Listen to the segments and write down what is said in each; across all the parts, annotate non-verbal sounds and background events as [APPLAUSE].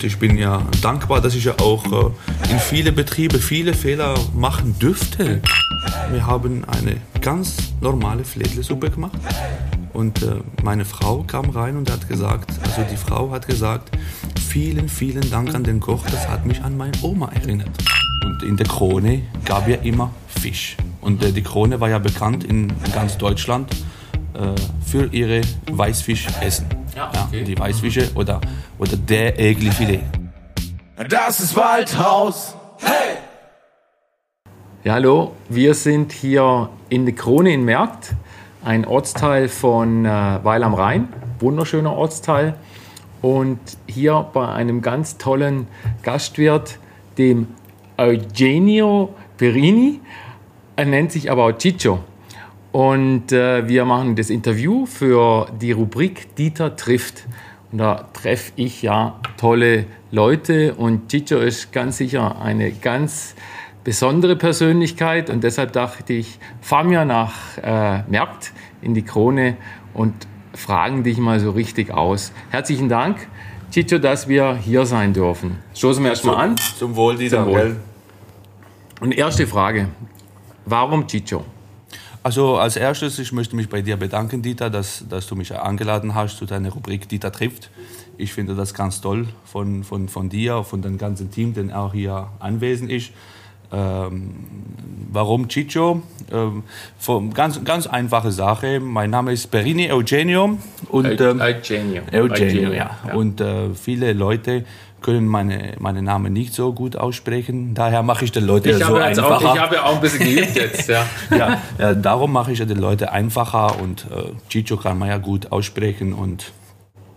Und ich bin ja dankbar, dass ich ja auch äh, in viele Betriebe viele Fehler machen dürfte. Wir haben eine ganz normale Fledlesuppe gemacht. Und äh, meine Frau kam rein und hat gesagt, also die Frau hat gesagt, vielen, vielen Dank an den Koch, das hat mich an meine Oma erinnert. Und in der Krone gab ja immer Fisch. Und äh, die Krone war ja bekannt in ganz Deutschland für ihre Weißfischessen. Ja, okay. ja, die Weißfische oder, oder der Egli-Filet. Das ist Waldhaus. Hey! Ja, hallo, wir sind hier in der Krone in Merkt, ein Ortsteil von äh, Weil am Rhein, wunderschöner Ortsteil. Und hier bei einem ganz tollen Gastwirt, dem Eugenio Perini. Er nennt sich aber auch Ciccio. Und äh, wir machen das Interview für die Rubrik Dieter trifft. Und da treffe ich ja tolle Leute und Ciccio ist ganz sicher eine ganz besondere Persönlichkeit und deshalb dachte ich, fahren wir nach äh, Merkt in die Krone und fragen dich mal so richtig aus. Herzlichen Dank, Ciccio, dass wir hier sein dürfen. Stoßen wir erstmal an. Zum Wohl, Dieter. Zum Wohl. Und erste Frage, warum Ciccio? Also als erstes, ich möchte mich bei dir bedanken, Dieter, dass, dass du mich eingeladen hast zu deiner Rubrik Dieter trifft. Ich finde das ganz toll von, von, von dir, von dem ganzen Team, der auch hier anwesend ist. Ähm, warum Ciccio? Ähm, ganz, ganz einfache Sache. Mein Name ist Perini Eugenio. Und, ähm, Eugenio. Eugenio, Eugenio ja. ja. Und äh, viele Leute können meine, meine Namen nicht so gut aussprechen. Daher mache ich den Leuten ich so einfacher. Auch, ich habe ja auch ein bisschen geübt jetzt. Ja. [LAUGHS] ja, ja, darum mache ich den Leuten einfacher und äh, Chicho kann man ja gut aussprechen und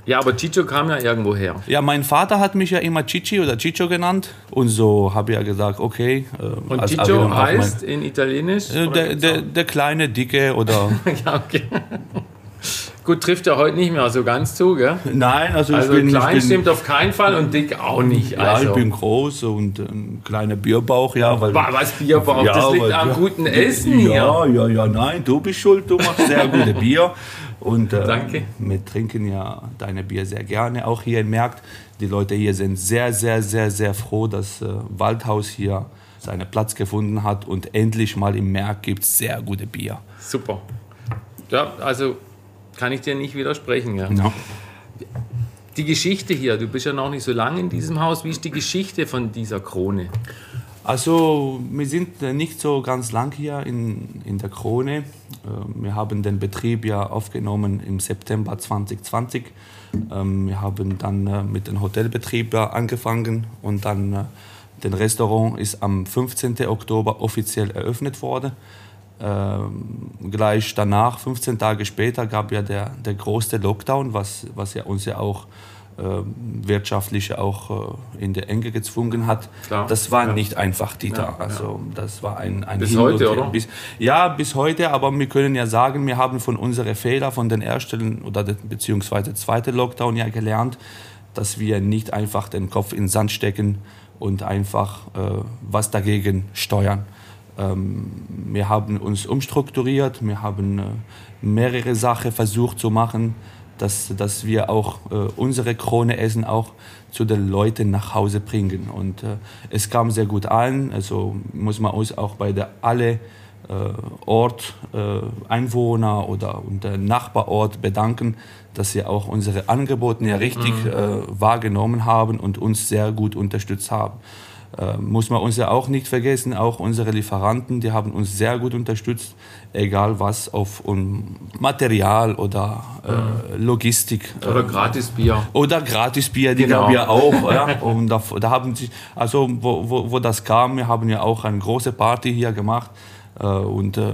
ja, aber Chicho kam ja irgendwo her. Ja, mein Vater hat mich ja immer Chichi oder Chicho genannt. Und so habe ich ja gesagt, okay. Äh, und Chicho heißt mein, in Italienisch? Äh, der, der, der, kleine, dicke oder. [LAUGHS] ja, okay. Gut, trifft ja heute nicht mehr so ganz zu, gell? Nein, also, also ich bin klein ich bin, stimmt auf keinen Fall und dick auch nicht. Also. Ja, ich bin groß und ein kleiner Bierbauch, ja. Weil, Was Bierbauch? Ja, das liegt weil, am guten Essen hier. Ja, ja, ja, nein, du bist schuld, du machst sehr gute [LAUGHS] Bier. Und äh, Danke. wir trinken ja deine Bier sehr gerne, auch hier in Merkt. Die Leute hier sind sehr, sehr, sehr, sehr froh, dass äh, Waldhaus hier seinen Platz gefunden hat und endlich mal im Merkt gibt es sehr gute Bier. Super. Ja, also kann ich dir nicht widersprechen. Ja. No. Die Geschichte hier, du bist ja noch nicht so lange in diesem Haus. Wie ist die Geschichte von dieser Krone? Also wir sind nicht so ganz lang hier in, in der Krone. Äh, wir haben den Betrieb ja aufgenommen im September 2020. Ähm, wir haben dann äh, mit dem Hotelbetrieb angefangen und dann äh, das Restaurant ist am 15. Oktober offiziell eröffnet worden. Ähm, gleich danach, 15 Tage später, gab ja der, der große Lockdown, was, was ja uns ja auch äh, wirtschaftlich auch äh, in der Enge gezwungen hat. Klar. Das war ja. nicht einfach, Dieter. Ja, also das war ein, ein Bis Hin heute, oder? Bis, ja, bis heute, aber wir können ja sagen, wir haben von unseren Fehlern von den ersten oder beziehungsweise zweiten Lockdown ja gelernt, dass wir nicht einfach den Kopf in den Sand stecken und einfach äh, was dagegen steuern. Ähm, wir haben uns umstrukturiert, wir haben äh, mehrere Sachen versucht zu machen, dass, dass wir auch äh, unsere Krone essen auch zu den Leuten nach Hause bringen. Und äh, es kam sehr gut an. Also muss man uns auch bei der alle Ort, Einwohner oder der Nachbarort bedanken, dass sie auch unsere Angebote ja richtig mhm. Wahrgenommen haben und uns sehr gut unterstützt haben. Äh, muss man uns ja auch nicht vergessen, auch unsere Lieferanten, die haben uns sehr gut unterstützt, egal was auf um Material oder äh, Logistik. Oder äh, Gratisbier. Oder Gratisbier, die genau. gab ja auch. ja, [LAUGHS] und da, da, haben sie, also wo, wo, wo das kam, wir haben ja auch eine große Party hier gemacht äh, und äh,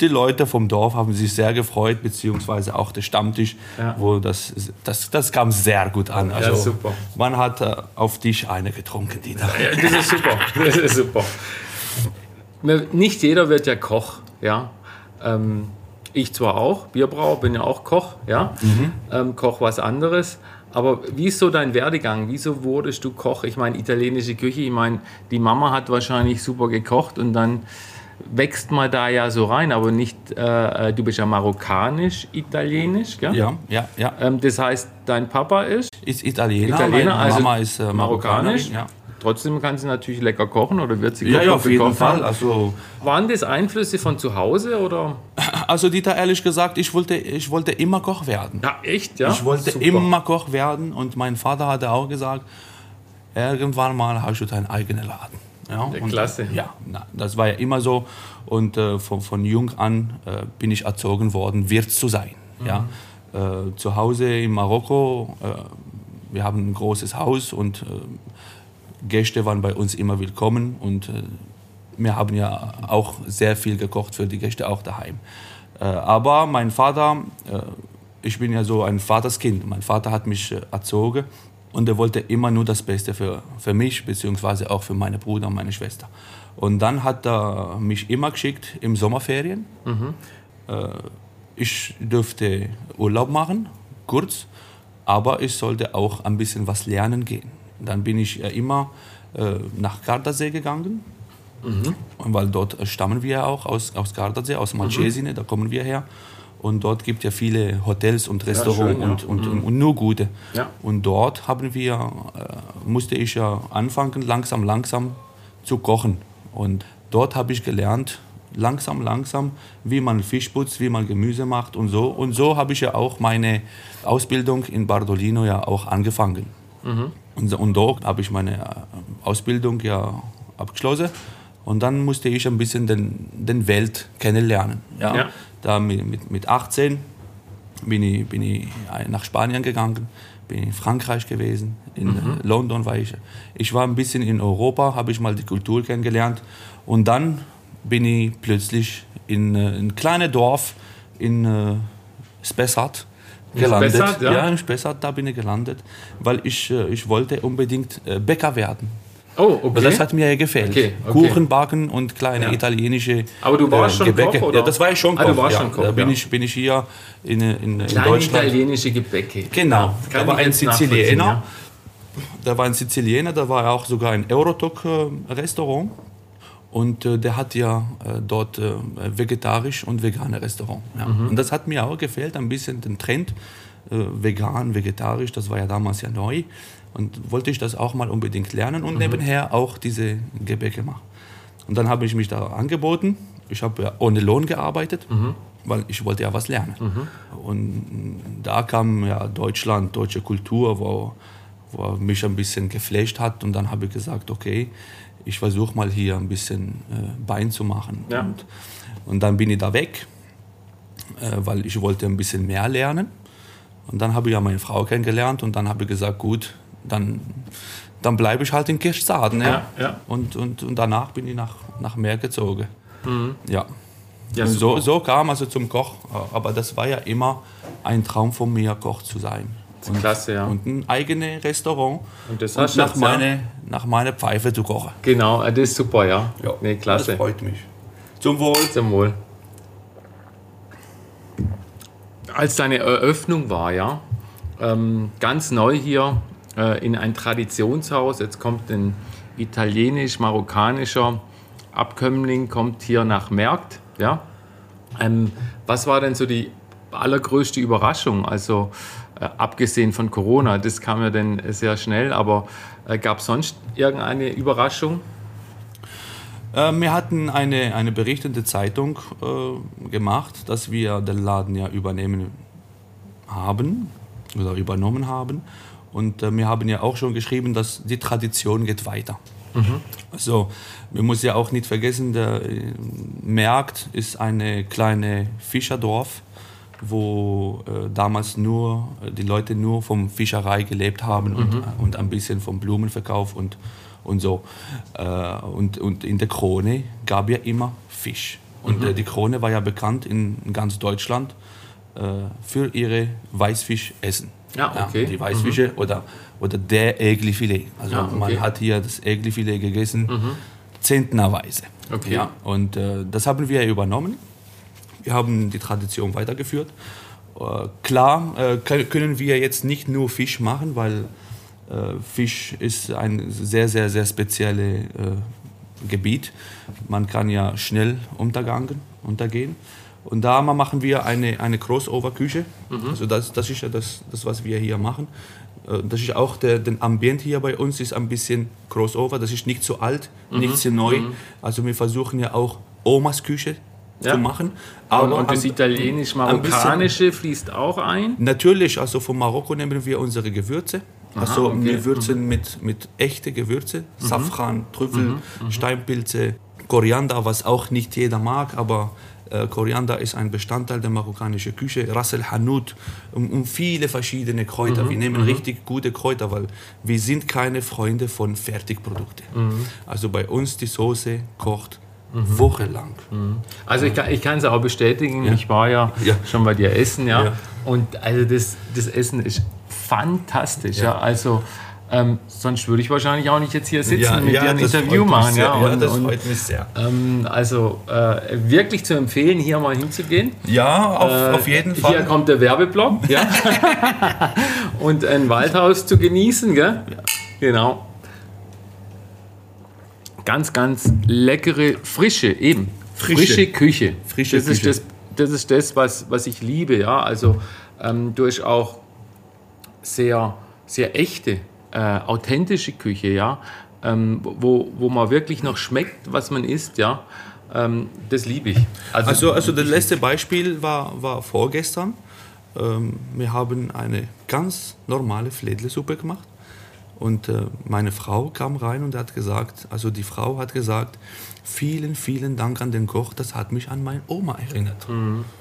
die Leute vom Dorf haben sich sehr gefreut, beziehungsweise auch der Stammtisch, ja. wo das, das, das kam sehr gut an. Also ja, super. Man hat äh, auf Tisch eine getrunken, Dieter. Ja, das ist super, das ist super. Nicht jeder wird ja Koch, ja. Ähm, ich zwar auch, Bierbrauer, bin ja auch Koch, ja. Mhm. Ähm, Koch was anderes. Aber wie ist so dein Werdegang? Wieso wurdest du Koch? Ich meine, italienische Küche, ich meine, die Mama hat wahrscheinlich super gekocht und dann wächst man da ja so rein, aber nicht, äh, du bist ja marokkanisch, italienisch, gell? Ja, ja, ja. Ähm, das heißt, dein Papa ist Ist Italiener, Italiener, also Mama ist äh, marokkanisch. Ja. Trotzdem kann sie natürlich lecker kochen oder wird sie Ja, kochen, ja, auf jeden Fall. Also, Waren das Einflüsse von zu Hause oder? [LAUGHS] also Dieter, ehrlich gesagt, ich wollte, ich wollte immer Koch werden. Ja, echt, ja? Ich wollte Super. immer Koch werden und mein Vater hatte auch gesagt, irgendwann mal hast du deinen eigenen Laden. Ja, Ja, und, klasse. Ja, na, das war ja immer so und äh, von, von jung an äh, bin ich erzogen worden, Wirt zu sein. Mhm. Ja. Äh, zu Hause in Marokko, äh, wir haben ein großes Haus und äh, Gäste waren bei uns immer willkommen und äh, wir haben ja auch sehr viel gekocht für die Gäste auch daheim. Äh, aber mein Vater, äh, ich bin ja so ein Vaterskind. Mein Vater hat mich äh, erzogen und er wollte immer nur das Beste für, für mich, beziehungsweise auch für meine Bruder und meine Schwester. Und dann hat er mich immer geschickt im Sommerferien. Äh, ich dürfte Urlaub machen, kurz, aber ich sollte auch ein bisschen was lernen gehen. Dann bin ich äh, immer äh, nach Gardasee gegangen, und weil dort stammen wir ja auch aus, aus Gardasee, aus Malcesine, da kommen wir her. Und dort gibt ja viele Hotels und Restaurants schön, ja. und, und, und, und nur gute. Ja. Und dort haben wir, äh, musste ich ja anfangen, langsam, langsam zu kochen. Und dort habe ich gelernt, langsam, langsam, wie man Fisch putzt, wie man Gemüse macht und so. Und so habe ich ja auch meine Ausbildung in Bardolino ja auch angefangen. Und, so- und dort habe ich meine äh, Ausbildung ja abgeschlossen. Und dann musste ich ein bisschen den, den Welt kennenlernen. Ja. Ja. Da mit, mit, mit 18 bin ich, bin ich nach Spanien gegangen, bin in Frankreich gewesen, in äh, London war ich. Ich war ein bisschen in Europa, habe ich mal die Kultur kennengelernt. Und dann bin ich plötzlich in äh, ein kleines Dorf in äh, Spessart gelandet. Spessart, ja? in Spessart, da bin ich gelandet, weil ich, äh, ich wollte unbedingt äh, Bäcker werden. Oh, okay. Das hat mir ja gefällt. Okay, okay. Kuchen backen und kleine Ja. italienische Aber du warst schon Gebäcke. Koch, oder? Ja, das war ich schon Ah, Koch. du warst ja. schon Koch, da bin, ja. ich, bin ich hier in, in, in Kleine Deutschland. italienische Gebäcke. Genau, da war ein Siziliener. Da war ein Siziliener, da war auch sogar ein Eurotok-Restaurant. Und äh, der hat ja äh, dort äh, vegetarisch und vegane Restaurant. Ja. Mhm. Und das hat mir auch gefällt, ein bisschen den Trend, äh, vegan, vegetarisch, das war ja damals ja neu. Und wollte ich das auch mal unbedingt lernen Mhm. und nebenher auch diese Gebäcke machen. Und dann habe ich mich da angeboten. Ich habe ja ohne Lohn gearbeitet, Mhm. weil ich wollte ja was lernen. Und da kam ja Deutschland, deutsche Kultur, wo, wo mich ein bisschen geflasht hat. Und dann habe ich gesagt, okay, ich versuche mal hier ein bisschen äh, Bein zu machen. Ja. Und, und dann bin ich da weg, äh, weil ich wollte ein bisschen mehr lernen. Und dann habe ich ja meine Frau kennengelernt und dann habe ich gesagt, gut, dann, dann bleibe ich halt in Kirchzarten. Ja. Ja, ja. Und, und, und danach bin ich nach, nach Meer gezogen. Ja. Ja, Und super. so, so kam also zum Koch. Aber das war ja immer ein Traum von mir, Koch zu sein. Und, klasse, ja. Und ein eigenes Restaurant. Und das und hast du nach, jetzt, ja? meine, nach meiner Pfeife zu kochen. Genau, das ist super, ja. Nee, klasse. Das freut mich. Zum Wohl. Zum Wohl. Als deine Eröffnung war, ja, ähm, ganz neu hier äh, in ein Traditionshaus, jetzt kommt ein italienisch-marokkanischer Abkömmling, kommt hier nach Merkt, ja. Ähm, was war denn so die allergrößte Überraschung? Also äh, abgesehen von Corona, das kam ja dann sehr schnell, aber äh, gab es sonst irgendeine Überraschung? Äh, wir hatten eine, eine berichtende Zeitung äh, gemacht, dass wir den Laden ja übernehmen haben oder übernommen haben. Und äh, wir haben ja auch schon geschrieben, dass die Tradition geht weiter. Also, wir müssen ja auch nicht vergessen, der äh, Merkt ist eine kleine Fischerdorf, wo äh, damals nur äh, die Leute nur vom Fischerei gelebt haben und, und ein bisschen vom Blumenverkauf und, und so. Äh, und, und in der Krone gab ja immer Fisch. Und äh, die Krone war ja bekannt in ganz Deutschland äh, für ihre Weißfischessen. Ja, okay. die Weißfische oder, oder der Äglifilet. Also Ja, okay. man hat hier das Äglifilet gegessen, zentnerweise. Okay. Ja, und äh, das haben wir übernommen. Wir haben die Tradition weitergeführt. Äh, klar äh, können wir jetzt nicht nur Fisch machen, weil äh, Fisch ist eine sehr, sehr, sehr spezielle äh, Gebiet. Man kann ja schnell untergangen, untergehen. Und da machen wir eine, eine Crossover-Küche. Also das, das ist ja das, das, was wir hier machen. Äh, Das ist auch der, der Ambient hier bei uns ist ein bisschen Crossover. Das ist nicht so alt, nicht so neu. Also wir versuchen ja auch Omas Küche Ja. zu machen. Und, und das italienisch-marokkanische fließt auch ein. Natürlich, also von Marokko nehmen wir unsere Gewürze. Also okay. Mhm. wir würzen mit, mit echte Gewürze, Safran, Trüffel, Steinpilze, Koriander, was auch nicht jeder mag, aber Koriander ist ein Bestandteil der marokkanischen Küche. Ras el Hanout und, und viele verschiedene Mhm. Kräuter. Wir nehmen richtig gute Kräuter, weil wir sind keine Freunde von Fertigprodukten. Mhm. Also bei uns die Soße kocht wochenlang. Also ich kann, ich kann es auch bestätigen, Ja. ich war ja, Ja. schon bei dir essen, ja. Ja. Und also das, das Essen ist fantastisch. Ja. Also ähm, sonst würde ich wahrscheinlich auch nicht jetzt hier sitzen mit dir ein das Interview machen, ja. ja, Und, das und, freut mich sehr. ähm, also äh, wirklich zu empfehlen, hier mal hinzugehen. Ja, auf, Äh, auf jeden Fall. Hier kommt der Werbeblock, ja. [LAUGHS] und ein Waldhaus zu genießen, gell? Genau. Ganz, ganz leckere, frische, eben. Frische. Frische Küche. Frische das Küche. Ist das, das ist das, was, was ich liebe, ja. Also ähm, durch auch sehr, sehr echte, äh, authentische Küche, ja. Ähm, wo, wo man wirklich noch schmeckt, was man isst, ja. Ähm, das liebe ich. Also, also das letzte Beispiel war, war vorgestern. Ähm, wir haben eine ganz normale Fledlesuppe gemacht. Und äh, meine Frau kam rein und hat gesagt, also die Frau hat gesagt, vielen, vielen Dank an den Koch, das hat mich an meine Oma erinnert.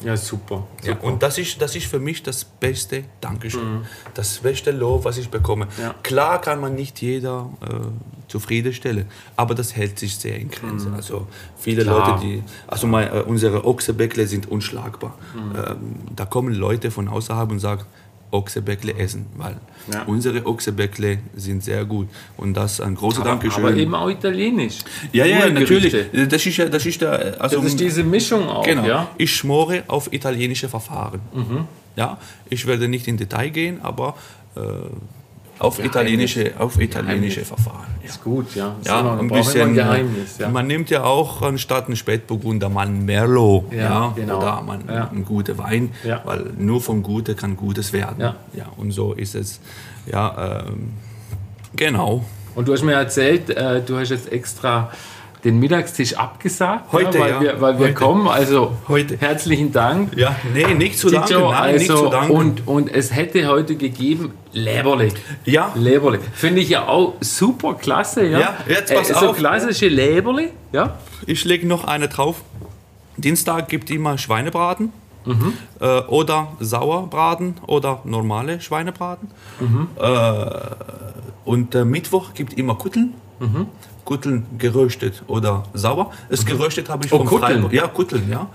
ja, super. Ja, und das ist, das ist für mich das beste Dankeschön, das beste Lob, was ich bekomme. Ja. Klar kann man nicht jeder äh, zufriedenstellen, aber das hält sich sehr in Grenzen. Also viele Klar. Leute, die, also mein, äh, unsere Ochsebäckle sind unschlagbar. Ähm, da kommen Leute von außerhalb und sagen, Ochsebäckle essen, weil Ja. unsere Ochsebäckle sind sehr gut und das ein großes Aber, Dankeschön. aber eben auch italienisch. ja, ja, natürlich. Das ist ja, das ist der, also Das ist diese Mischung auch, Genau. ja? Ich schmore auf italienische Verfahren. Ja, ich werde nicht in Detail gehen, aber äh, auf italienische, auf italienische Verfahren. Ja. Ist gut, ja. Ist Ja, immer- ein bisschen. ein Geheimnis, ja. Man nimmt ja auch anstatt einen Spätburgunder mal einen Merlot. Ja, Ja, genau. Oder man Ja. einen guten Wein, Ja. weil nur vom Guten kann Gutes werden. Ja. ja und so ist es. Ja, ähm, genau. Und du hast mir erzählt, äh, du hast jetzt extra den Mittagstisch abgesagt, Heute, ja, weil, ja. wir, weil wir kommen. Also Heute. herzlichen Dank. Ja, nee, nicht zu danken. Nein, nicht also, zu danken. und, und es hätte heute gegeben Leberle. ja, Leberle. Finde ich ja auch super klasse. Ja, Ja, jetzt Äh, pass So auf. klassische Leberle. Ja. Ich lege noch eine drauf. Dienstag gibt immer Schweinebraten äh, oder Sauerbraten oder normale Schweinebraten. Äh, und äh, Mittwoch gibt immer Kutteln. Kutteln geröstet oder sauer. Das geröstet habe ich Oh, vom Kutteln? Freiburg. Ja, Kutteln, ja.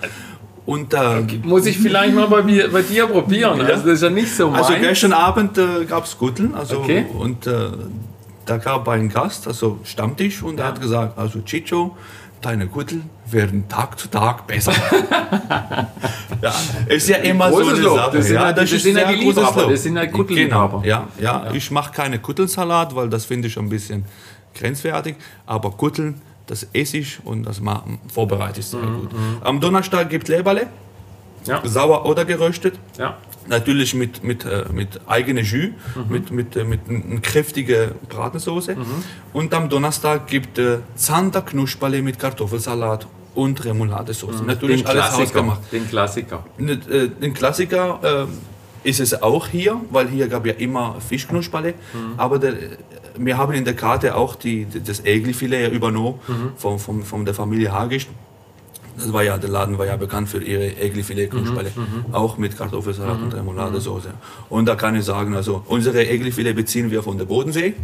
Und äh, Muss ich vielleicht mal bei, mir, bei dir probieren. Also das ist ja nicht so also meins. gestern Abend äh, gab es Kutteln. Also, Okay. Und äh, da gab ein Gast, also Stammtisch, und er hat gesagt, also Chicho, deine Kutteln werden Tag zu Tag besser. [LAUGHS] ja, ist ja immer so eine Lob. Sache. Das sind ja, ja- das ist sind ja die Liebhaber, das sind ja Kuttelliebhaber. Genau, ja, ja, ich mache keine Kuttelsalat, weil das finde ich ein bisschen grenzwertig, aber Kutteln, das esse ich und das ma- vorbereite ich sehr Mhm, gut. Am Donnerstag gibt Leberle, Ja. sauer oder geröstet. Ja. Natürlich mit, mit, äh, mit eigener Jus, mit, mit, äh, mit einer kräftigen Bratensoße. Und am Donnerstag gibt es äh, Zander Knusperle mit Kartoffelsalat und Remouladesoße. Natürlich Den alles Klassiker. hausgemacht. Den Klassiker. Äh, Den Klassiker äh, ist es auch hier, weil hier gab ja immer Fischknusperle. Aber der, wir haben in der Karte auch die, das Egelfilet ja übernommen von, von, von der Familie Hagisch. Das war ja, der Laden war ja bekannt für ihre Egelfilet-Knusperle, auch mit Kartoffelsalat und Remouladesoße. Und da kann ich sagen, also unsere Egelfilet beziehen wir von der Bodensee,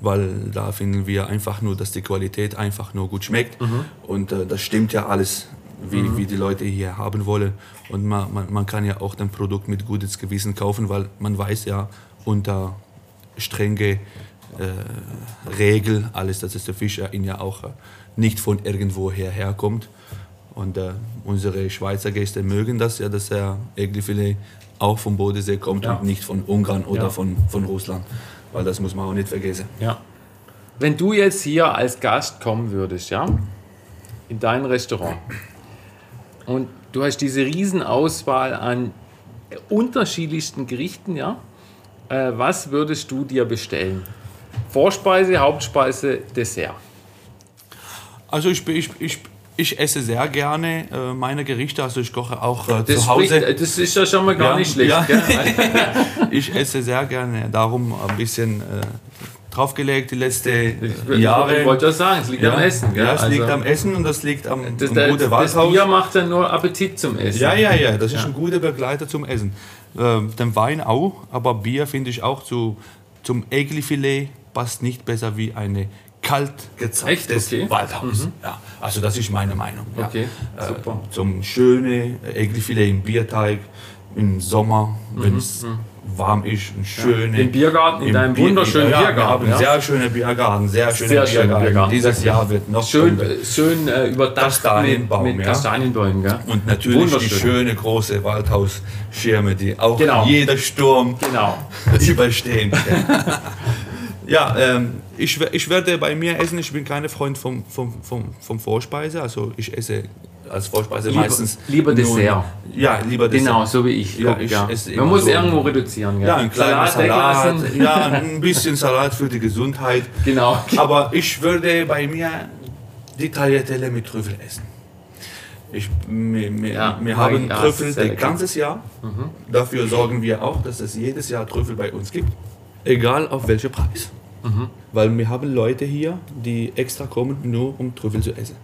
weil da finden wir einfach nur, dass die Qualität einfach nur gut schmeckt. Und äh, das stimmt ja alles, wie, wie die Leute hier haben wollen. Und man, man, man kann ja auch das Produkt mit gutes Gewissen kaufen, weil man weiß ja unter strenge äh, Regel alles, dass es der Fisch ja ihn ja auch äh, nicht von irgendwoher herkommt. Und äh, unsere Schweizer Gäste mögen das ja, dass der Egelfilet auch vom Bodensee kommt Ja. und nicht von Ungarn oder Ja. von, von Russland. Weil das muss man auch nicht vergessen. Ja. Wenn du jetzt hier als Gast kommen würdest, ja, in dein Restaurant und du hast diese Riesenauswahl an unterschiedlichsten Gerichten, ja, äh, was würdest du dir bestellen? Vorspeise, Hauptspeise, Dessert. Also ich, ich, ich, ich esse sehr gerne äh, meine Gerichte, also ich koche auch äh, zu Hause. spricht, das ist ja schon mal gar Ja, nicht schlecht. ja. [LAUGHS] Ich esse sehr gerne, darum ein bisschen äh, draufgelegt die letzten Ich, Jahre. ich wollte das sagen, es liegt ja, am Essen. Gell? Ja, es liegt Also, am Essen und das liegt am, das, am das, guten das. Bier macht ja nur Appetit zum Essen. Ja, ja, ja, das ist ein guter Begleiter zum Essen. Ähm, den Wein auch, aber Bier finde ich auch zu, zum Egli-Filet passt nicht besser wie eine kalt Echt? Okay. Waldhaus. Ja, also das ist meine Meinung. Ja. Okay, Äh, super. zum schönen Egli-Filet im Bierteig im Sommer, wenn es warm ist, ein schöne. Im Biergarten, in im deinem Bier- wunderschönen ja, Biergarten, Wir haben ja. sehr schöne Biergarten, sehr schöne Sehr schöner Biergarten. Biergarten. Dieses Jahr wird noch Schön, äh, schön äh, überdacht Kastanienbaum, mit, mit ja. Kastanienbäumen. Gell? Und natürlich die schöne große Waldhausschirme, die auch Genau. jeder Sturm Genau. [LAUGHS] überstehen. ja, ähm, ich, ich werde bei mir essen, ich bin kein Freund vom, vom, vom, vom Vorspeise, also ich esse als Vorspeise Lieber- meistens. lieber Dessert. Ja, lieber Dessert. Genau, so wie ich. Ja, ich ja. Man muss so- irgendwo reduzieren. Gell? Ja, ein kleiner Salat, weglassen. ja, ein bisschen Salat für die Gesundheit. [LAUGHS] Genau. Aber ich würde bei mir die Tagliatelle mit Trüffel essen. Ich, wir wir, Ja, wir haben ja, Trüffel das. Mhm. ganze Jahr. Dafür sorgen wir auch, dass es jedes Jahr Trüffel bei uns gibt. Egal auf welchen Preis. Mhm. Weil wir haben Leute hier, die extra kommen, nur um Trüffel zu essen.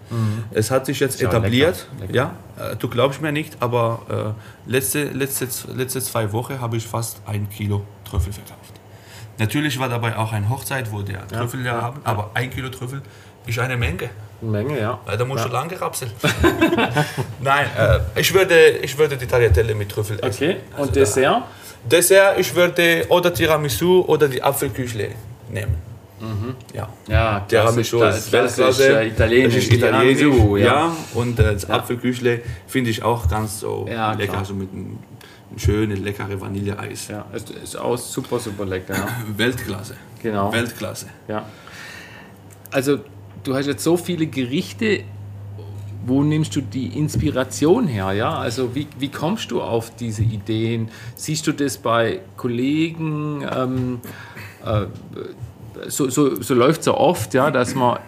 Es hat sich jetzt Mhm. Ja, etabliert. lecker, Ja, äh, du glaubst mir nicht, aber äh, letzte, letzte, letzte zwei Wochen habe ich fast ein Kilo Trüffel verkauft. Natürlich war dabei auch eine Hochzeit, wo der Trüffel ja, haben, aber ein Kilo Trüffel ist eine Menge. Eine Menge, ja. Da musst du lange rapseln. [LAUGHS] Nein, äh, ich, würde, ich würde die Tagliatelle mit Trüffel essen. Okay, und Also Dessert? Dessert, ich würde oder Tiramisu oder die Apfelküchle nehmen. Ja. Ja, Tiramisu klassisch, ist klassisch, Weltklasse. italienisch. Das ist italienisch. Ja. ja. Und äh, das Apfelküchle finde ich auch ganz so Ja, lecker, klar. so mit einem schönen, leckeren Vanilleeis. Ja, es ist auch super, super lecker. Ja. [LAUGHS] Weltklasse. Genau. Weltklasse. Ja. Also, du hast jetzt so viele Gerichte. Wo nimmst du die Inspiration her? Ja? Also, wie, wie kommst du auf diese Ideen? Siehst du das bei Kollegen? Ähm, äh, so so, so läuft es ja oft, ja, dass man,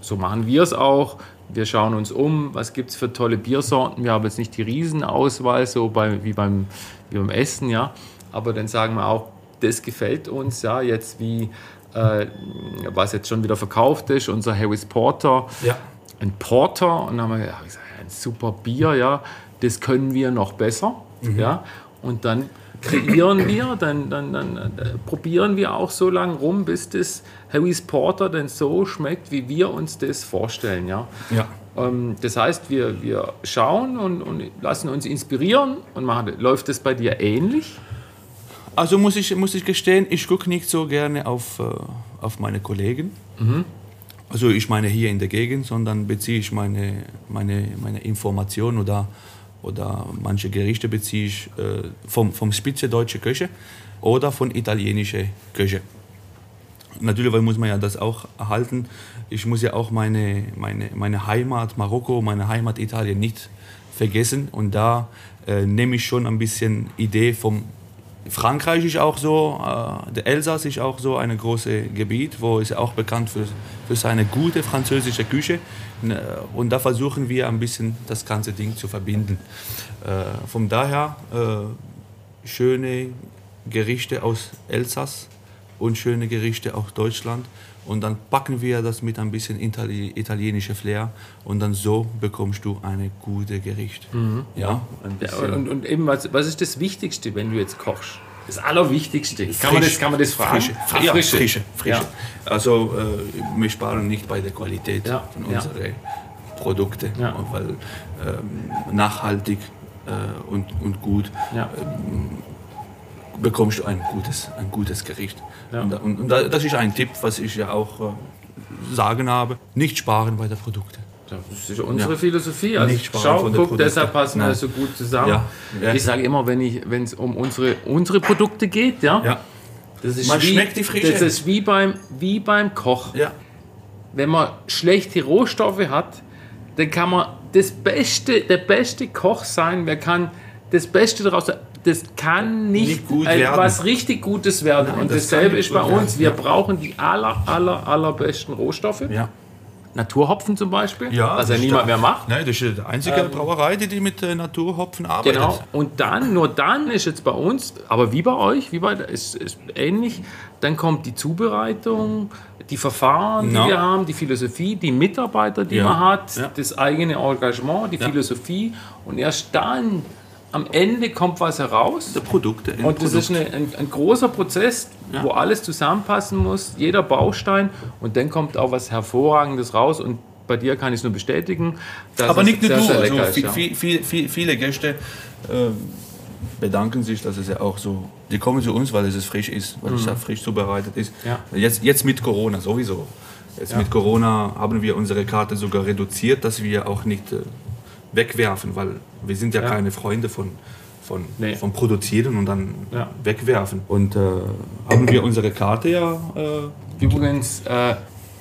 so machen wir es auch. Wir schauen uns um, was gibt es für tolle Biersorten. Wir haben jetzt nicht die Riesenauswahl, so bei, wie, beim, wie beim Essen, ja. Aber dann sagen wir auch, das gefällt uns, ja, jetzt wie, äh, was jetzt schon wieder verkauft ist, unser Harris Porter Ja. ein Porter und dann haben wir ja, gesagt, ein super Bier, ja, das können wir noch besser, ja, und dann kreieren wir, dann, dann, dann äh, probieren wir auch so lange rum, bis das Harry's Porter dann so schmeckt, wie wir uns das vorstellen, ja. Ja. Ähm, das heißt, wir, wir schauen und, und lassen uns inspirieren und machen, läuft das bei dir ähnlich? Also muss ich, muss ich gestehen, ich gucke nicht so gerne auf, äh, auf meine Kollegen. Also ich meine hier in der Gegend, sondern beziehe ich meine, meine, meine Informationen oder, oder manche Gerichte beziehe ich äh, vom, vom Spitze deutsche Küche oder von italienische Küche. Natürlich muss man ja das auch erhalten. Ich muss ja auch meine, meine, meine Heimat Marokko, meine Heimat Italien nicht vergessen. Und da äh, nehme ich schon ein bisschen Idee vom Frankreich ist auch so, äh, der Elsass ist auch so ein großes Gebiet, wo ist auch bekannt für, für seine gute französische Küche. Ne, Und da versuchen wir ein bisschen das ganze Ding zu verbinden. Äh, von daher äh, schöne Gerichte aus Elsass und schöne Gerichte aus Deutschland. Und dann packen wir das mit ein bisschen Itali italienischer Flair und dann so bekommst du eine gute Gericht. Ja, ein Ja, bisschen. und, und eben, was, was ist das Wichtigste, wenn du jetzt kochst? Das Allerwichtigste. Kann, man das, kann man das fragen? Frische, Ah, ja, frische, frische. Ja. Also äh, wir sparen nicht bei der Qualität Ja, von ja. unseren Produkten, Ja. weil ähm, nachhaltig äh, und, und gut Ja. Bekommst du ein gutes, ein gutes Gericht. Ja. Und, und, und da- das ist ein Tipp, was ich ja auch äh, sagen habe, nicht sparen bei den Produkten. Das ist unsere Ja. Philosophie. Also Nicht sparen schau, guck, deshalb passen wir so gut zusammen. Ja. Ja. Ich sage immer, wenn es um unsere, unsere Produkte geht, ja, Ja, Das ist Man wie, schmeckt die Frische. Das ist wie beim, wie beim Koch. Wenn man schlechte Rohstoffe hat, dann kann man das beste, der beste Koch sein. Wer kann das Beste daraus das kann nicht, Nicht etwas richtig Gutes werden. Nein, und das dasselbe ist bei uns. Wir brauchen die aller, aller, allerbesten Rohstoffe. ja. Naturhopfen zum Beispiel, Ja, was ja niemand mehr macht. Nein, das ist die einzige Brauerei, die, die mit äh, Naturhopfen arbeitet. Genau. Und dann, nur dann ist jetzt bei uns, aber wie bei euch, wie bei ist, ist ähnlich, dann kommt die Zubereitung, die Verfahren, die Ja. wir haben, die Philosophie, die Mitarbeiter, die Ja. man hat, Ja. das eigene Engagement, die Philosophie. Und erst dann, am Ende kommt was heraus. Die Produkte. Und das ist eine, ein, ein großer Prozess, Ja. wo alles zusammenpassen muss, jeder Baustein. Und dann kommt auch was Hervorragendes raus. Und bei dir kann ich es nur bestätigen. dass Aber es nicht nur sehr, du, sehr also ist, ja. viel, viel, viel, viele Gäste äh, bedanken sich, dass es ja auch so, die kommen zu uns, weil es frisch ist, weil es ja frisch zubereitet ist. Mhm. Ja. Jetzt, jetzt mit Corona sowieso. Jetzt mit Corona haben wir unsere Karte sogar reduziert, dass wir auch nicht äh, wegwerfen, weil wir sind ja, Ja. keine Freunde von, von, Nee. von Produzieren und dann Ja. wegwerfen. Und äh, haben wir unsere Karte ja. Äh, Übrigens, äh,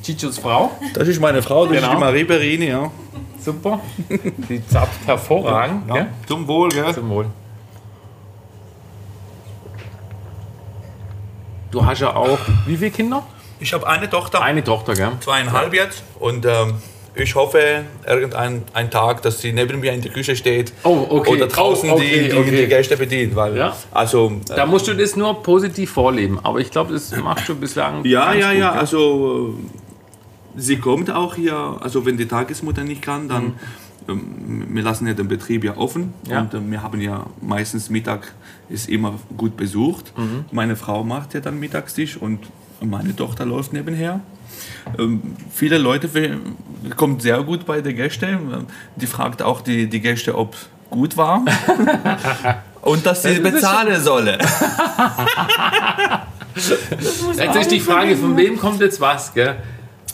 Chichos Frau, das ist meine Frau, das ist Genau. die Marie Perini, ja. super. Die zapft hervorragend. ja. Zum Wohl, gell? Zum Wohl. Du hast ja auch, wie viele Kinder? Ich habe eine Tochter. Eine Tochter, gell? zweieinhalb jetzt und ähm, ich hoffe irgendein ein Tag, dass sie neben mir in der Küche steht Oh, okay. oder draußen Oh, okay, die, die, okay. die Gäste bedient, weil Ja. also äh, Da musst du das nur positiv vorleben. Aber ich glaube, das machst du bislang. ja ja gut, ja gell? also äh, sie kommt auch hier also wenn die Tagesmutter nicht kann dann ähm, wir lassen ja den Betrieb ja offen Mhm. Ja. und äh, wir haben ja meistens Mittag ist immer gut besucht. Mhm. Meine Frau macht ja dann Mittagstisch und meine Tochter läuft nebenher. Ähm, viele Leute kommt sehr gut bei den Gästen. Die fragt auch die, die Gäste, ob gut war [LAUGHS] und dass sie bezahlen solle. Jetzt ist die Frage, von wem kommt jetzt was, gell?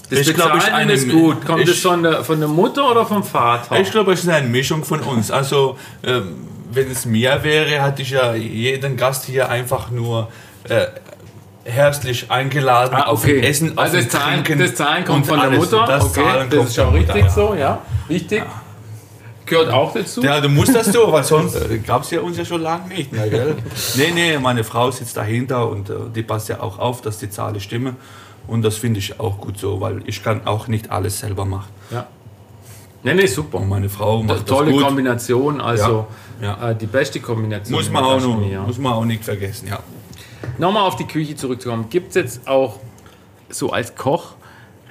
Das Ich glaub, ich Bezahlen eine- ist gut. Kommt ich- es von der, von der Mutter oder vom Vater? Ich glaube, es ist eine Mischung von uns. Also, ähm, wenn es mir wäre, hatte ich ja jeden Gast hier einfach nur äh, herzlich eingeladen Ah, auf okay. ein Essen, auf also das Zahlen, Trinken. das Zahlen kommt und von der alles. Mutter. Das okay, das ist schon richtig Mutter, so, ja. Wichtig. Gehört auch dazu. Ja, du musst das so, [LAUGHS] weil sonst gab es ja uns ja schon lange nicht mehr, gell? Nee, nee, meine Frau sitzt dahinter und äh, die passt ja auch auf, dass die Zahlen stimmen. Und das finde ich auch gut so, weil ich kann auch nicht alles selber machen. Ja. Nee, nee, super. Und meine Frau macht das Tolle gut. Kombination, also Ja, ja. Äh, die beste Kombination. Muss man, auch noch, ja. muss man auch nicht vergessen, ja. Nochmal auf die Küche zurückzukommen. Gibt es jetzt auch so als Koch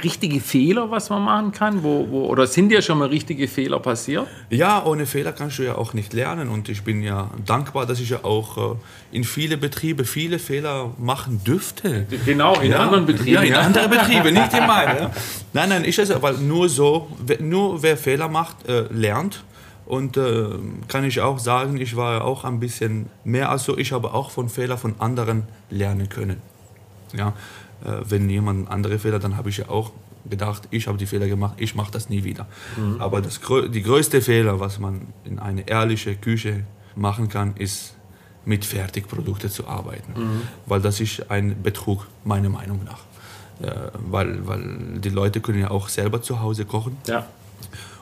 richtige Fehler, was man machen kann? Wo, wo, oder sind dir schon mal richtige Fehler passiert? Ja, ohne Fehler kannst du ja auch nicht lernen und ich bin ja dankbar, dass ich ja auch äh, in viele Betriebe viele Fehler machen dürfte. Genau, in ja, anderen Betrieben. Ja, in anderen Betrieben, nicht in meinen. [LAUGHS] Nein, nein, ich es, weil nur so, nur wer Fehler macht, äh, lernt. Und äh, kann ich auch sagen, ich war auch ein bisschen mehr als so, ich habe auch von Fehlern von anderen lernen können. Ja, äh, wenn jemand andere Fehler, dann habe ich ja auch gedacht, ich habe die Fehler gemacht, ich mache das nie wieder. Aber das, die größte Fehler, was man in eine ehrliche Küche machen kann, ist mit Fertigprodukten zu arbeiten. Weil das ist ein Betrug, meiner Meinung nach. Äh, weil, weil die Leute können ja auch selber zu Hause kochen. Ja.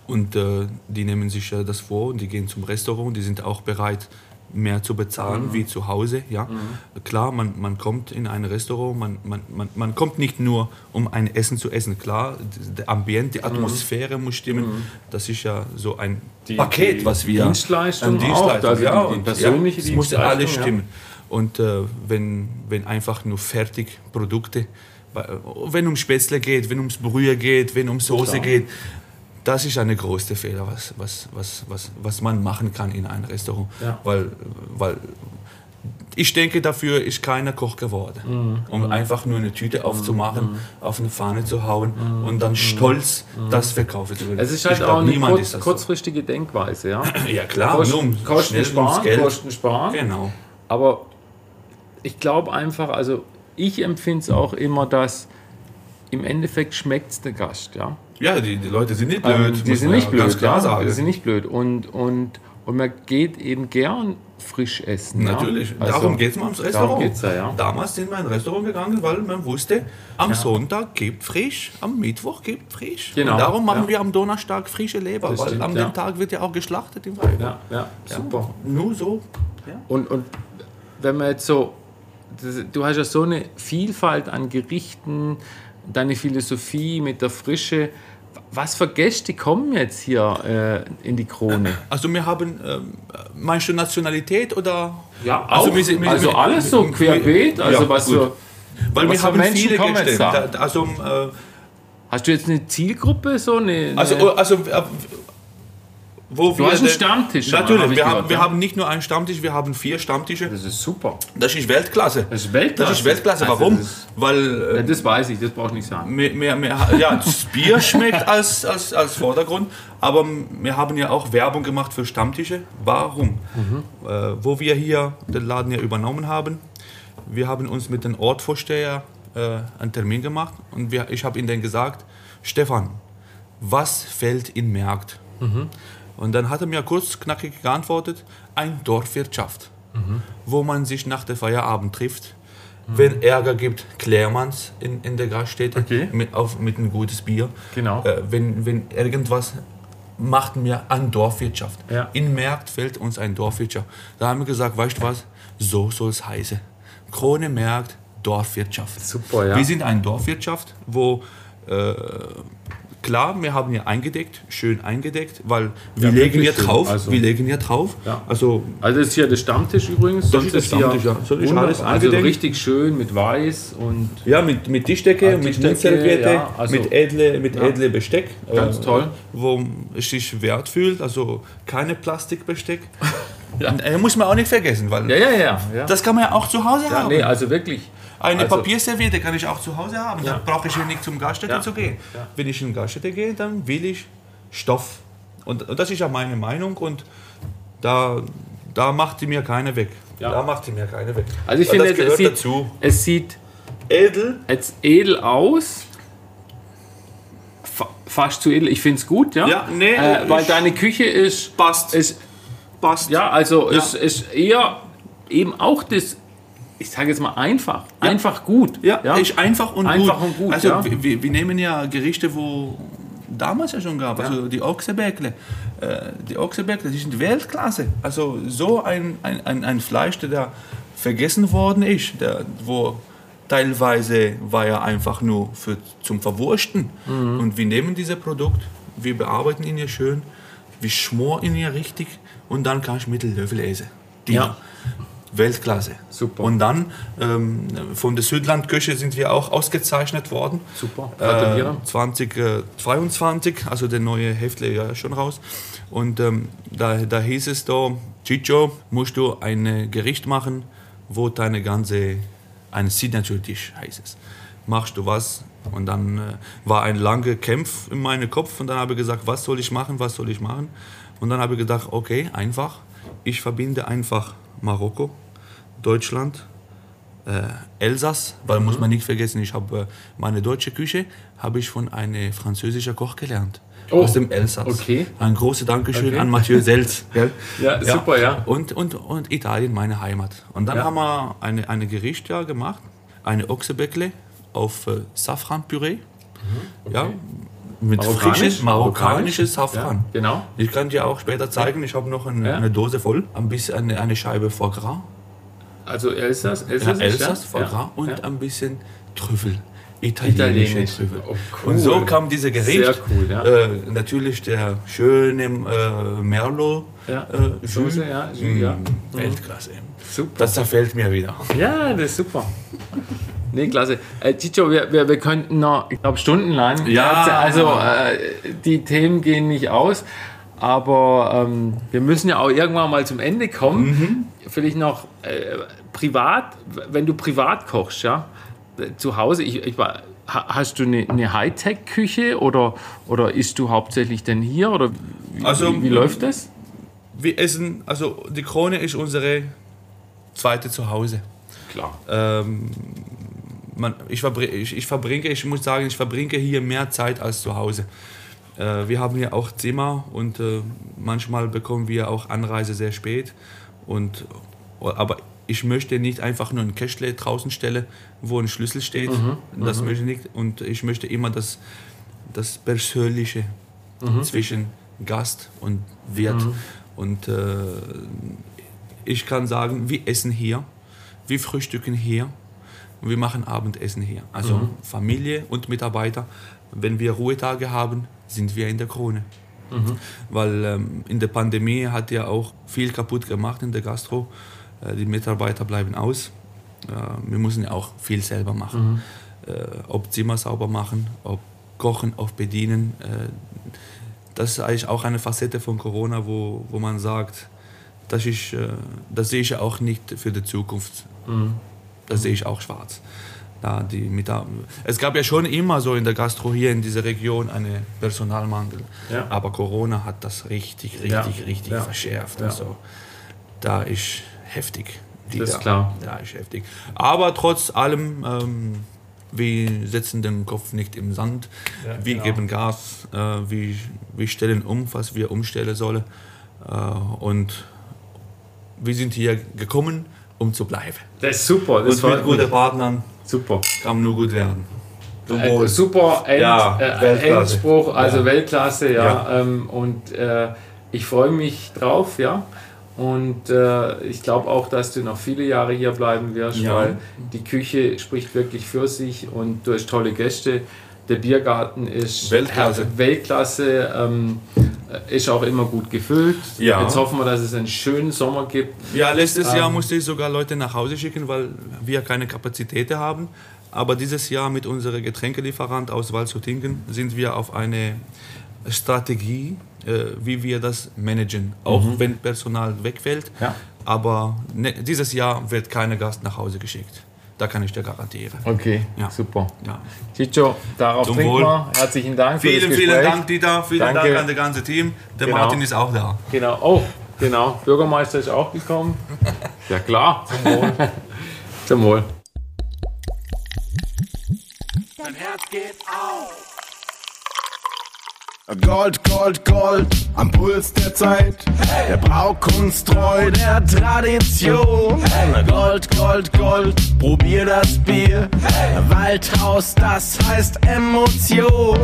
Und äh, die nehmen sich äh, das vor und die gehen zum Restaurant, die sind auch bereit, mehr zu bezahlen wie zu Hause. Ja? Klar, man, man kommt in ein Restaurant, man, man, man, man kommt nicht nur, um ein Essen zu essen. Klar, der Ambient, die Atmosphäre muss stimmen. Das ist ja so ein Die- Paket, die was wir... Dienstleistung Ein auch, also die- die und, persönliche es muss ja Dienstleistung, alles ja. stimmen. Und äh, wenn, wenn einfach nur Fertigprodukte, bei- wenn um Spätzle geht, wenn ums Brühe geht, wenn um Soße Klar. geht, das ist eine große Fehler, was, was, was, was, was man machen kann in einem Restaurant. Ja. Weil, weil ich denke, dafür ist keiner Koch geworden. Mhm. Um einfach nur eine Tüte aufzumachen, auf eine Fahne zu hauen und dann stolz das verkaufen zu können. Mhm. Es ist halt glaub, auch eine kurz, ist das so. kurzfristige Denkweise. Ja? [CLEARS THROAT] Ja klar, Kosten, nur um Kosten sparen, Geld. Kosten sparen. Genau. Aber ich glaube einfach, also ich empfinde es auch immer, dass im Endeffekt schmeckt es der Gast. Ja? Ja, die, die Leute sind nicht blöd. Ähm, die sind nicht blöd, Ganz klar ja, sagen. die sind nicht blöd. Und, und und man geht eben gern frisch essen. Natürlich, ja? Also, darum geht es mal ums Restaurant. ja, ja. Damals sind wir in ein Restaurant gegangen, weil man wusste, am Sonntag gibt frisch, am Mittwoch gibt frisch. Genau, Und darum machen wir am Donnerstag frische Leber, Das weil stimmt, am dem Tag wird ja auch geschlachtet im Freiburg. Ja, ja, super. Nur so. Und, und wenn man jetzt so, du hast ja so eine Vielfalt an Gerichten, deine Philosophie mit der Frische. Was für Gäste kommen jetzt hier äh, in die Krone? Also wir haben, ähm, meinst du Nationalität oder? Ja, also, auch. wir sind- wir- Also wir- alles so wir- querbeet, also ja, was gut. für- Weil was wir haben Menschen viele kommen Gäste. jetzt da? Also, äh, Hast du jetzt eine Zielgruppe so eine? also, eine also äh, wo Du wir hast einen Stammtisch, Natürlich, hab wir, haben, gehört, wir ja. haben nicht nur einen Stammtisch, wir haben vier Stammtische. das ist super. Das ist Weltklasse. Das ist Weltklasse. Das ist Weltklasse. Also Warum? das ist- Weil äh, Ja, das weiß ich, das brauche ich nicht sagen. mehr, mehr, mehr, ja, das Bier schmeckt als, als, als Vordergrund, aber wir haben ja auch Werbung gemacht für Stammtische. Warum? Äh, wo wir hier den Laden ja übernommen haben, wir haben uns mit dem Ortvorsteher äh, einen Termin gemacht und wir, ich habe ihm dann gesagt, Stefan, was fällt in Markt? Und dann hat er mir kurz knackig geantwortet, ein Dorfwirtschaft, wo man sich nach der Feierabend trifft. Wenn Ärger gibt, klärt man es in, in der Gaststätte Okay. mit, auf, mit ein gutes Bier. Genau. Äh, wenn, wenn irgendwas macht mir an Dorfwirtschaft. Ja. In Märkt fällt uns ein Dorfwirtschaft. Da haben wir gesagt, weißt du was, so soll es heißen. Krone Märkt, Dorfwirtschaft. Super, ja. Wir sind eine Dorfwirtschaft, wo äh, klar, wir haben hier eingedeckt, schön eingedeckt, weil wir Ja, legen schön. drauf, Also- wir legen hier drauf. Ja. Also Also das ist hier der Stammtisch übrigens. Das ist der Stammtisch, ja. So ist alles Also eingedeckt. richtig schön mit Weiß und ja, mit, mit Tischdecke, Ah, mit Mundserviette, ja, also- mit edle, mit Ja. edle Besteck. Ganz toll. Wo es sich wert fühlt, also keine Plastikbesteck. [LAUGHS] Ja. Äh, muss man auch nicht vergessen, weil ja, ja, ja. ja. das kann man ja auch zu Hause ja haben. nee, also wirklich. Eine also, Papierserviette kann ich auch zu Hause haben. Ja. Dann brauche ich ja nicht zum Gaststätte zu gehen. Wenn ich in Gaststätte gehe, dann will ich Stoff. Und, und das ist ja meine Meinung und da, da macht die mir keine weg. Da macht die mir keine weg. Also ich Weil finde, es sieht, dazu. es sieht Edel, jetzt edel aus. Fa fast zu edel. Ich finde es gut, ja. Ja, nee, äh, weil deine Küche ist, passt. ist passt. ja, also Ja. es ist eher eben auch das, ich sage jetzt mal einfach, einfach gut. Ja, ist einfach und Einfach gut. und gut, Also ja. wir- wir, nehmen ja Gerichte, wo damals ja schon gab, also die Ochsebäckle. Äh, die Ochsebäckle, die sind Weltklasse. Also so ein, ein, ein, ein Fleisch, der da vergessen worden ist, der, wo teilweise war ja einfach nur für, zum Verwursten. Mhm. Und wir nehmen dieses Produkt, wir bearbeiten ihn ja schön, wir schmoren ihn ja richtig und dann kann ich mit Löffel essen. Die Ja. Weltklasse. Super. Und dann ähm, von der Südlandküche sind wir auch ausgezeichnet worden. Super. Äh, Gratuliere. 2022, also der neue Heftle ja schon raus. Und ähm, da, da hieß es da, Chicho, musst du ein Gericht machen, wo deine ganze, ein Signature-Dish heißt es. Machst du was? Und dann äh, war ein langer Kampf in meinem Kopf und dann habe ich gesagt, was soll ich machen, was soll ich machen? Und dann habe ich gedacht, okay, einfach, ich verbinde einfach Marokko, Deutschland, äh, Elsass, weil muss man nicht vergessen, ich habe äh, meine deutsche Küche habe ich von einem französischen Koch gelernt. Oh, aus dem Elsass. okay. Ein großes Dankeschön Okay. an Mathieu Selz. gell? [LAUGHS] Ja, super, ja. Und, und, und Italien, meine Heimat. Und dann Ja. haben wir eine, eine Gericht ja gemacht, eine Ochsebäckle auf äh, Safranpüree. Ja, mit Marokkanisch? frisches marokkanisches Marokkanisch? Safran. Ja, genau. Ich kann dir auch später zeigen, ich habe noch eine, Ja. eine Dose voll, ein bisschen eine, eine Scheibe Foie Gras, Also Elsass, ja, Elsass, Elsass, Foie ja. Und ja. ein bisschen Trüffel. Italienische Italienisch. Trüffel. Oh, cool. Und so kam diese Gericht. Sehr cool, ja. Äh, natürlich der schöne äh, Merlot. Ja, äh, Soße, ja, Jus, Mm, ja. Weltklasse. Super. Das zerfällt mir wieder. Ja, das ist super. Nee, klasse. Äh, Chicho, wir, wir, wir könnten noch, ich glaube, stundenlang. Ja. Also, äh, die Themen gehen nicht aus. Aber ähm, wir müssen ja auch irgendwann mal zum Ende kommen. Mhm. Vielleicht noch äh, privat, wenn du privat kochst, ja, äh, zu Hause, ich, ich war, hast du eine, eine Hightech-Küche oder, oder isst du hauptsächlich denn hier? Oder wie, Also, wie, wie läuft das? Wir essen, also die Krone ist unsere zweite Zuhause. Klar. Ähm, man, ich, verbringe, ich, ich verbringe, ich muss sagen, ich verbringe hier mehr Zeit als zu Hause. Äh, wir haben hier auch Zimmer und äh, manchmal bekommen wir auch Anreise sehr spät. Und, aber ich möchte nicht einfach nur ein Cashley draußen stellen, wo ein Schlüssel steht. Mhm, Das möchte ich nicht. Und ich möchte immer das, das Persönliche Mhm. zwischen Gast und Wirt. Und äh, ich kann sagen, wir essen hier, wir frühstücken hier und wir machen Abendessen hier. Also Mhm. Familie und Mitarbeiter. Wenn wir Ruhetage haben, sind wir in der Krone. Mhm. Weil ähm, in der Pandemie hat ja auch viel kaputt gemacht in der Gastro. Äh, die Mitarbeiter bleiben aus. Äh, wir müssen ja auch viel selber machen. Äh, ob Zimmer sauber machen, ob kochen, ob bedienen. Äh, das ist eigentlich auch eine Facette von Corona, wo, wo man sagt, das, ist, äh, das sehe ich auch nicht für die Zukunft. Das sehe ich auch schwarz. Da die Mitar es gab ja schon immer so in der Gastro hier in dieser Region einen Personalmangel. Ja. Aber Corona hat das richtig, richtig, Ja. richtig Ja. verschärft. Also, da ist heftig. Die Das ist da- klar. Da ist heftig. Aber trotz allem, ähm, wir setzen den Kopf nicht im Sand. Wir genau. geben Gas. Äh, wir, wir stellen um, was wir umstellen sollen. Äh, und wir sind hier gekommen, um zu bleiben. Das ist super. Das Und mit guten Partnern super. kann nur gut werden. Äh, super End, Ja, äh. Endspruch, also Ja. Weltklasse, ja. Ja. Ähm, und äh, ich freue mich drauf, ja. Und äh, ich glaube auch, dass du noch viele Jahre hier bleiben wirst, Ja. weil die Küche spricht wirklich für sich und du hast tolle Gäste. Der Biergarten ist Weltklasse. Weltklasse ähm, äh, ist auch immer gut gefüllt. Ja. Jetzt hoffen wir, dass es einen schönen Sommer gibt. Ja, letztes Jahr Ähm, musste ich sogar Leute nach Hause schicken, weil wir keine Kapazitäten haben. Aber dieses Jahr mit unserem Getränkelieferant aus Walzutingen sind wir auf eine Strategie, äh, wie wir das managen. Auch wenn Personal wegfällt. Ja. Aber ne, dieses Jahr wird keiner Gast nach Hause geschickt. Da kann ich dir garantieren. Okay, Ja. super. Ja. Chicho, darauf Zum trinken Wohl. wir. Herzlichen Dank für Vielen, das vielen Gespräch. Dank, Dieter. Vielen Danke. Dank an das ganze Team. Der Genau. Martin ist auch da. Genau. Oh, genau. Bürgermeister ist auch gekommen. [LAUGHS] Ja klar. Zum Wohl. Zum Wohl. Dein Herz geht auf. Gold, Gold, Gold, am Puls der Zeit. Der Braukunst treu der Tradition. Gold, Gold, Gold, probier das Bier. Waldhaus, das heißt Emotion.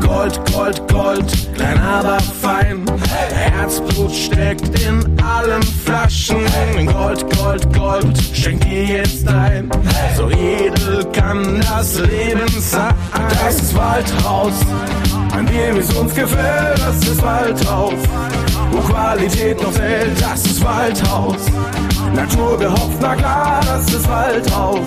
Gold, Gold, Gold, klein aber fein. Herzblut steckt in allen Flaschen. Gold, Gold, Gold, schenk dir jetzt ein. So edel kann das Leben sein. Das ist Waldhaus. Bier, wie es uns gefällt, das ist Waldhaus. Wo Qualität noch zählt, das ist Waldhaus. Natur gehopft, na klar, das ist Waldhaus.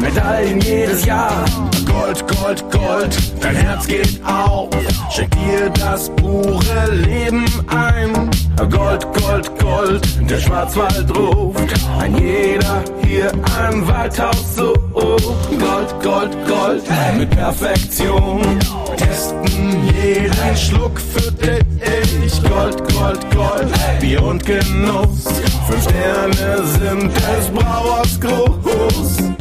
Medaillen jedes Jahr. Gold, Gold, Gold, dein Herz geht auf. Schenk dir das pure Leben ein. Gold, Gold, Gold, der Schwarzwald ruft. Ein jeder hier ein Waldhaus so. Gold, Gold, Gold, mit Perfektion. Testen jeden Schluck für dich. Gold, Gold, Gold, Bier und Genuss. Fünf Sterne sind des Brauers groß.